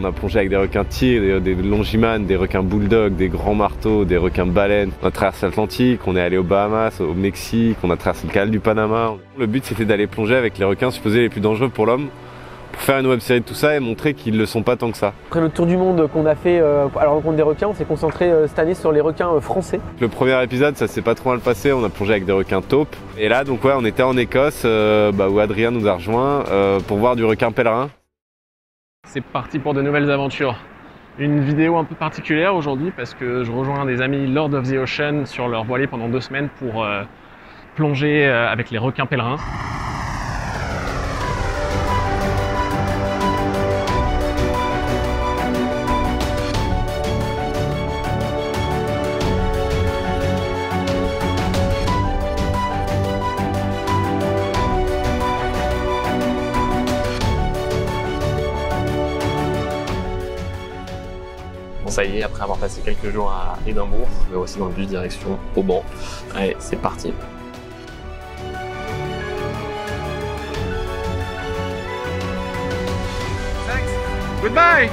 On a plongé avec des requins tigres, des, des longimanes, des requins bulldogs, des grands marteaux, des requins baleines. On a traversé l'Atlantique, on est allé aux Bahamas, au Mexique, on a traversé le canal du Panama. Le but c'était d'aller plonger avec les requins supposés les plus dangereux pour l'homme pour faire une web série de tout ça et montrer qu'ils ne le sont pas tant que ça. Après le tour du monde qu'on a fait euh, à la rencontre des requins, on s'est concentré euh, cette année sur les requins euh, français. Le premier épisode, ça s'est pas trop mal passé, on a plongé avec des requins taupes. Et là, donc ouais, on était en Écosse, bah, où Adrien nous a rejoint pour voir du requin pèlerin. C'est parti pour de nouvelles aventures. Une vidéo un peu particulière aujourd'hui parce que je rejoins des amis Lord of the Ocean sur leur voilier pendant deux semaines pour plonger avec les requins pèlerins. Après avoir passé quelques jours à Édimbourg, mais aussi dans le bus direction Auban. Allez, c'est parti. Thanks. Goodbye.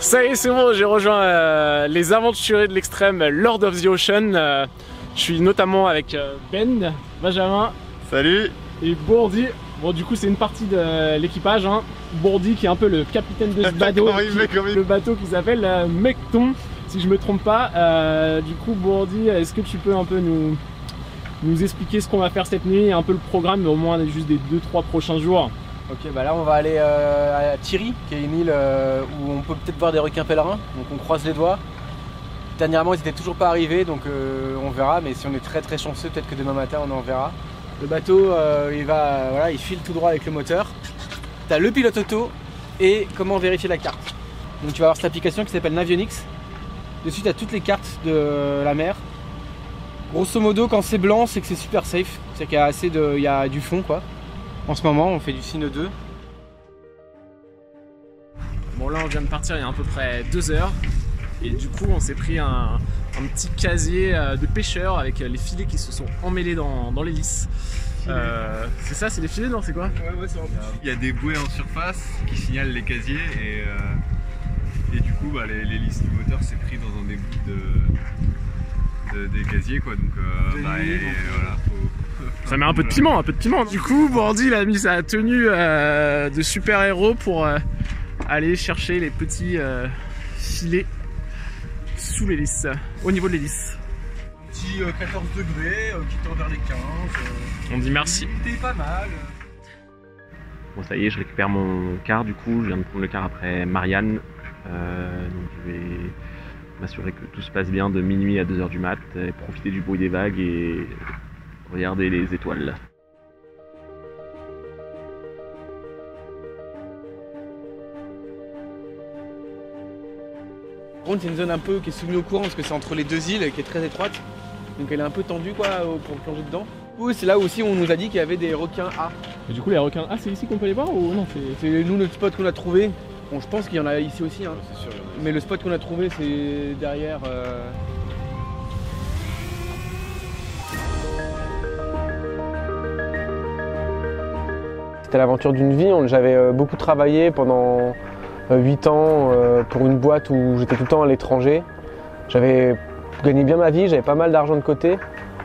Ça y est, c'est bon, j'ai rejoint euh, les aventuriers de l'extrême Lord of the Ocean. Euh, je suis notamment avec euh, Ben, Benjamin. Salut Et Bourdi. Bon du coup c'est une partie de l'équipage. Hein. Bourdi qui est un peu le capitaine de ce bateau. le bateau qui s'appelle euh, Mecton, si je me trompe pas. Euh, du coup Bourdi, est-ce que tu peux un peu nous, nous expliquer ce qu'on va faire cette nuit, un peu le programme, mais au moins juste des 2-3 prochains jours? Ok, bah là on va aller à Thierry, qui est une île où on peut peut-être voir des requins pèlerins, donc on croise les doigts. Dernièrement, ils n'étaient toujours pas arrivés, donc euh, on verra. Mais si on est très très chanceux, peut-être que demain matin, on en verra. Le bateau, euh, il va, voilà, il file tout droit avec le moteur. Tu as le pilote auto et comment vérifier la carte. Donc tu vas avoir cette application qui s'appelle Navionics. Dessus, tu as toutes les cartes de la mer. Grosso modo, quand c'est blanc, c'est que c'est super safe. C'est qu'il y a assez de, il y a du fond quoi. En ce moment, on fait du Cine 2. Bon là, on vient de partir il y a à peu près deux heures. Et du coup, on s'est pris un, petit casier euh, de pêcheurs avec euh, les filets qui se sont emmêlés dans, dans l'hélice. Euh, c'est ça, c'est les filets, non C'est quoi? Ouais, ouais, c'est Il y a des bouées en surface qui signalent les casiers et, et du coup, bah, l'hélice du moteur s'est pris dans un des bouts de, des casiers, quoi. Donc, bah, voilà, Ça met un peu de piment, un peu de piment. Du coup, Bordy il a mis sa tenue de super-héros pour aller chercher les petits filets sous l'hélice, au niveau de l'hélice. Petit 14 euh, degrés euh, qui tend vers les 15. Euh, On dit merci. C'était pas mal. Bon ça y est, je récupère mon car du coup, je viens de prendre le car après Marianne. donc je vais m'assurer que tout se passe bien de minuit à 2h du mat, et profiter du bruit des vagues et regarder les étoiles. C'est une zone un peu qui est soumise au courant parce que c'est entre les deux îles et qui est très étroite. Donc elle est un peu tendue quoi pour plonger dedans. Oui, c'est là aussi où on nous a dit qu'il y avait des requins A. Et du coup, les requins A, c'est ici qu'on peut les voir ou non C'est nous notre spot qu'on a trouvé. Bon, je pense qu'il y en a ici aussi. Hein. Mais le spot qu'on a trouvé, c'est derrière. Euh, C'était l'aventure d'une vie. J'avais euh, beaucoup travaillé pendant 8 ans euh, pour une boîte où j'étais tout le temps à l'étranger. J'avais gagné bien ma vie, j'avais pas mal d'argent de côté,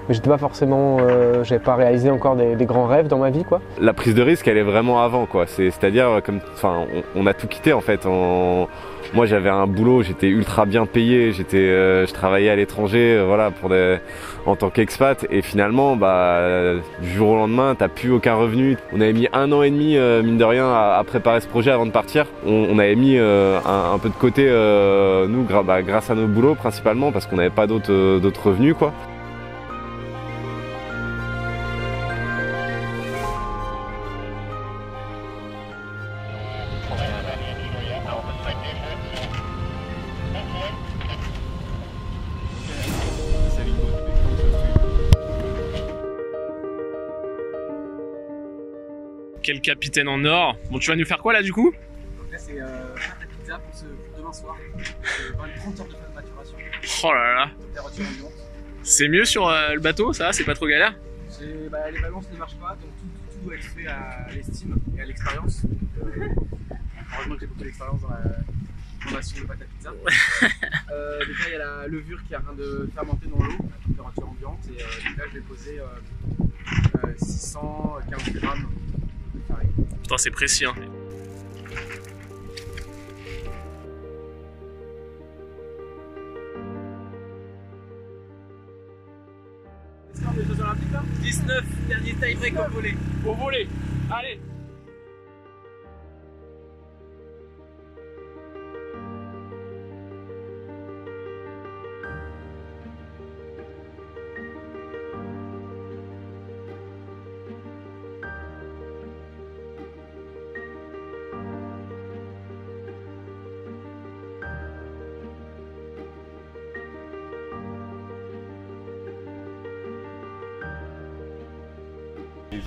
mais j'étais pas forcément, euh, j'avais pas réalisé encore des, grands rêves dans ma vie quoi. La prise de risque, elle est vraiment avant quoi. C'est-à-dire comme, enfin, on, a tout quitté en fait. Moi, j'avais un boulot, j'étais ultra bien payé, j'étais, euh, je travaillais à l'étranger, euh, voilà, pour en tant qu'expat. Et finalement, bah, du jour au lendemain, t'as plus aucun revenu. On avait mis un an et demi, euh, mine de rien, à, préparer ce projet avant de partir. On, avait mis un, peu de côté, nous, bah, grâce à nos boulots principalement, parce qu'on n'avait pas d'autres, d'autres revenus, quoi. Capitaine en or. Bon, tu vas nous faire quoi là du coup? Donc là, c'est euh, faire pizza pour, ce, pour demain soir. Euh, 30 heures de maturation. Oh là là. C'est mieux sur euh, le bateau, ça C'est pas trop galère? Bah, Les balances ne marchent pas, donc tout, tout, doit être fait à l'estime et à l'expérience. Euh, heureusement que j'ai beaucoup d'expérience dans la formation de pâte à pizza. euh, déjà, il y a la levure qui est en train de fermenter dans l'eau à température ambiante. Et euh, là, je vais poser 615 grammes de. Putain, c'est précis. Hein. des Jeux Olympiques là? 19, dernier time break au voler. Au voler, allez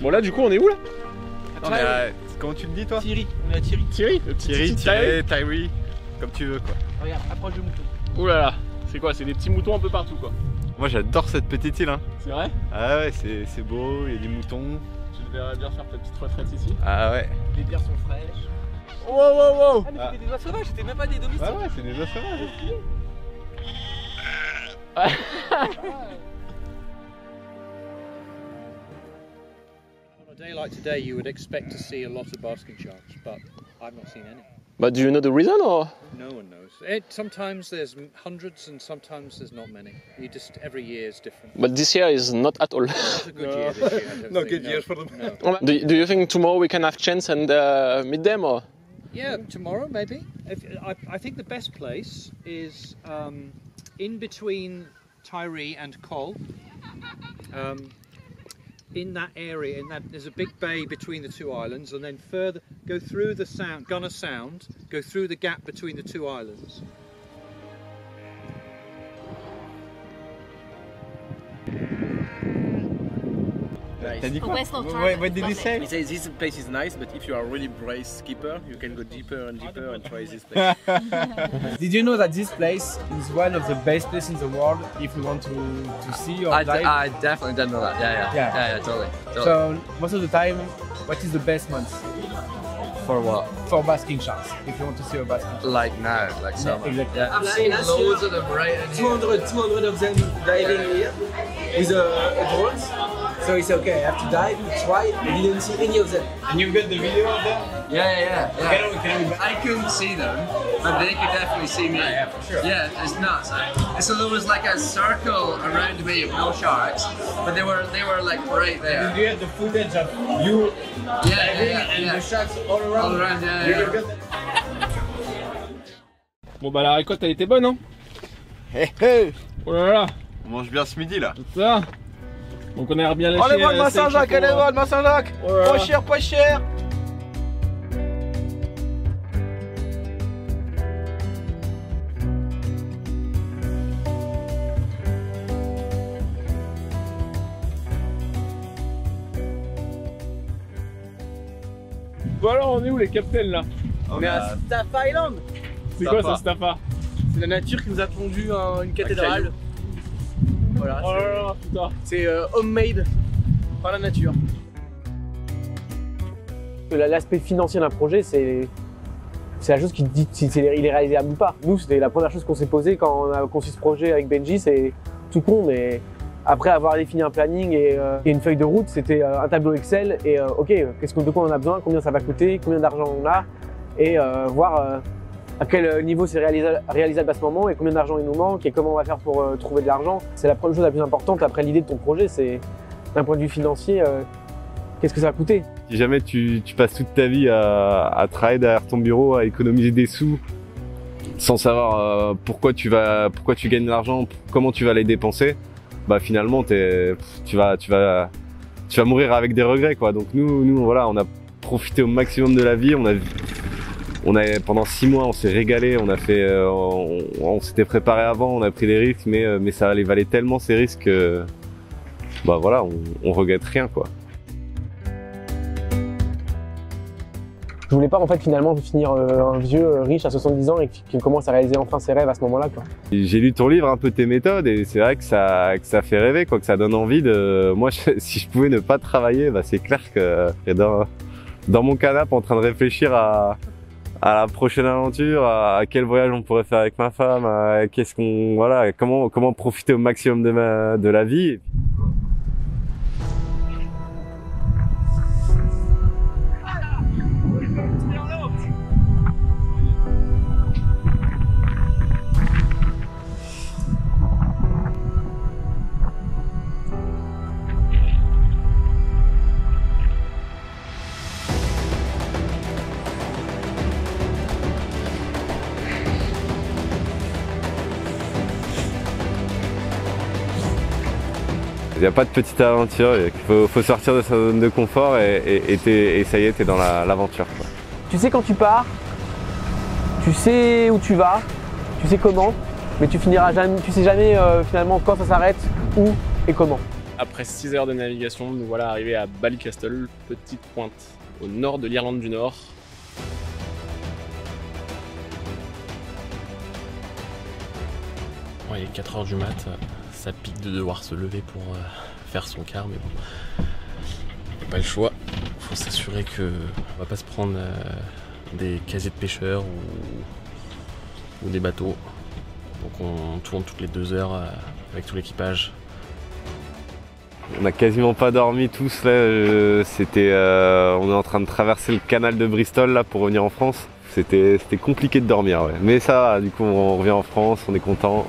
Bon là du coup on est où là On est à... Comment tu le dis toi Thierry, on est à Thierry. Thierry Thierry, Thierry, Thierry, comme tu veux quoi. Regarde, approche le mouton. Ouh là là, c'est quoi C'est des petits moutons un peu partout quoi. Moi j'adore cette petite île hein. C'est vrai Ah ouais, c'est beau, il y a des moutons. Tu devrais bien faire ta petite retraite ici. Ah ouais. Les bières sont fraîches. Wow wow wow Ah mais c'était des oies sauvages, c'était même pas des domestiques. Ah ouais, c'est des oies sauvages. day like today, you would expect to see a lot of basking sharks, but I've not seen any. But do you know the reason or? No one knows. It, sometimes there's hundreds and sometimes there's not many. You just every year is different. But this year is not at all. It's a good year this year. Don't No good no, year for them. No. do, do you think tomorrow we can have chance and uh, meet them or? Yeah, tomorrow maybe. If, I, I think the best place is um, in between Tyree and Col. Um, in that area, in that there's a big bay between the two islands, and then further go through the sound, Gunner Sound, go through the gap between the two islands. T'as dit quoi West of What, what did you say He says this place is nice, but if you are really brave skipper, you can go deeper and deeper and try this place. Did you know that this place is one of the best places in the world if you want to, to see or I, dive? I definitely didn't know that. Yeah, yeah, Yeah. yeah, yeah, totally. totally. so most of the time, what is the best month for what? for basking sharks? If you want to see a basking shark. Like now, like summer. exactly. Yeah, I've seen loads of them right in here. 200, 200 of them diving here with a, a drone. So it's okay, I have to dive, try, I didn't see any of them. And you've got the video of them Yeah, yeah, yeah. Can we, can we... I couldn't see them, but they could definitely see me. Yeah, for sure. Yeah, it's nuts. So there was like a circle around me of no sharks, but they were they were like right there. Do you have the footage of you Yeah, yeah, yeah. and yeah. the sharks all around? All around, yeah, yeah. the- Bon bah la récolte elle était bonne hein Hey, hey Oh là là, On mange bien ce midi là. c'est ça Donc on a bien lâché Allez voir le Saint-Jacques, allez voir le Saint-Jacques. Pas cher, pas cher Bon alors on est où les captains là On est à Staff Island C'est quoi Staffa. ça Staffa C'est la nature qui nous a pondu un- une cathédrale. Voilà, Oh c'est- euh, homemade par la nature. L'aspect financier d'un projet, c'est c'est la chose qui dit si c'est- il est réalisable ou pas. Nous, c'était la première chose qu'on s'est posée quand on a conçu ce projet avec Benji, c'est tout con, mais après avoir défini un planning et, euh, et une feuille de route, c'était euh, un tableau Excel et euh, ok, qu'est-ce qu'on de quoi on a besoin, combien ça va coûter, combien d'argent on a et euh, voir euh, à quel niveau c'est réalisa- réalisable à ce moment et combien d'argent il nous manque et comment on va faire pour euh, trouver de l'argent? C'est la première chose la plus importante après l'idée de ton projet, c'est d'un point de vue financier, euh, qu'est-ce que ça va coûter Si jamais tu, tu passes toute ta vie à, à travailler derrière ton bureau, à économiser des sous, sans savoir euh, pourquoi tu vas, pourquoi tu gagnes de l'argent, comment tu vas les dépenser, bah finalement pff, tu vas, tu vas, tu vas mourir avec des regrets quoi. Donc nous, nous voilà, on a profité au maximum de la vie, on a, on a pendant six mois, on s'est régalé, on a fait, euh, on, on s'était préparé avant, on a pris des risques, mais euh, mais ça les valait tellement ces risques, que, bah voilà, on, on regrette rien quoi. je voulais pas en fait finalement finir euh, un vieux riche à 70 ans et qui, commence à réaliser enfin ses rêves à ce moment-là. Quoi. J'ai lu ton livre, un peu tes méthodes, et c'est vrai que ça, que ça fait rêver, quoi, que ça donne envie de. Moi, je- si je pouvais ne pas travailler, bah, c'est clair que dans, dans mon canapé en train de réfléchir à, à la prochaine aventure, à, quel voyage on pourrait faire avec ma femme, qu'est-ce qu'on, voilà, comment, comment profiter au maximum de ma, de la vie. N'y a pas de petite aventure, il faut, faut sortir de sa zone de confort et, et, et t'es- et ça y est, t'es dans la- l'aventure. Tu sais quand tu pars, tu sais où tu vas, tu sais comment, mais tu finiras jamais, tu sais jamais euh, finalement quand ça s'arrête, où et comment. Après 6 heures de navigation, nous voilà arrivés à Ballycastle, petite pointe au nord de l'Irlande du Nord. Ouais, il est 4 heures du mat, ça pique de devoir se lever pour euh, faire son quart, mais bon, pas le choix. Faut s'assurer que on va pas se prendre euh, des casiers de pêcheurs ou, des bateaux. Donc on tourne toutes les 2 heures euh, avec tout l'équipage On n'a quasiment pas dormi tous là. C'était, on est en train de traverser le canal de Bristol là pour revenir en France. C'était, compliqué de dormir. Mais ça, du coup, on revient en France, on est content.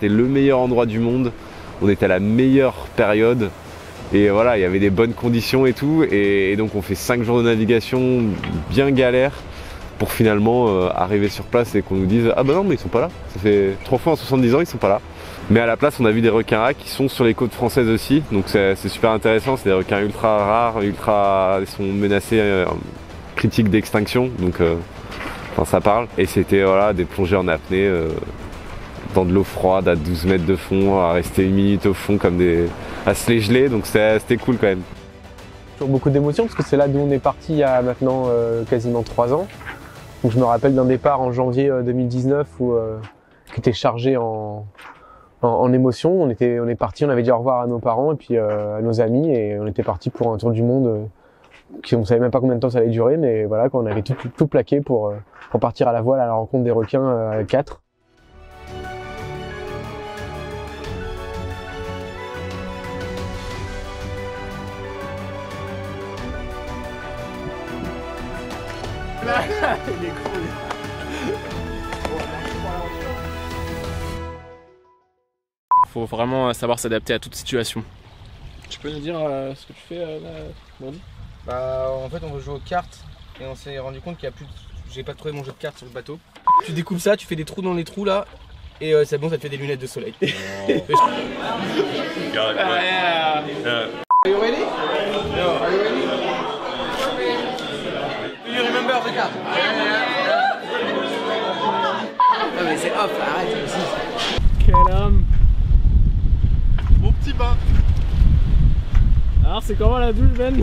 C'était le meilleur endroit du monde. On était à la meilleure période. Et voilà, il y avait des bonnes conditions et tout. Et, donc on fait 5 jours de navigation bien galère pour finalement euh, arriver sur place et qu'on nous dise Ah bah non mais ils sont pas là. Ça fait trois fois en 70 ans ils sont pas là. Mais à la place on a vu des requins rats qui sont sur les côtes françaises aussi. Donc c'est super intéressant. C'est des requins ultra rares, ultra. Ils sont menacés, euh, critiques d'extinction. Donc euh, ça parle. Et c'était voilà, des plongées en apnée. Euh, dans de l'eau froide à 12 mètres de fond, à rester une minute au fond comme des. à se les geler, donc c'était cool quand même. Toujours beaucoup d'émotions parce que c'est là d'où on est parti il y a maintenant euh, quasiment trois ans. Donc je me rappelle d'un départ en janvier euh, 2019 où, euh, qui était chargé en, émotions. On était, on est parti, on avait dit au revoir à nos parents et puis euh, à nos amis et on était parti pour un tour du monde. euh, qui on savait même pas combien de temps ça allait durer, mais voilà, quand on avait tout, plaqué pour, euh, pour partir à la voile à la rencontre des requins euh, à 4. Faut vraiment savoir s'adapter à toute situation. Tu peux nous dire euh, ce que tu fais euh, là, Bourdi Bah, en fait, on veut jouer aux cartes et on s'est rendu compte qu'il y a plus. de- J'ai pas trouvé mon jeu de cartes sur le bateau. Tu découpes ça, tu fais des trous dans les trous là, et euh, c'est bon, ça te fait des lunettes de soleil. Are you ready? No, are you ready? Do you remember the card? Non mais c'est off, arrête aussi. Quel homme Mon petit bain, Alors c'est comment la douche Ben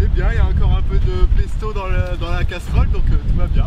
c'est bien, il y a encore un peu de le- dans la casserole, donc euh, tout va bien.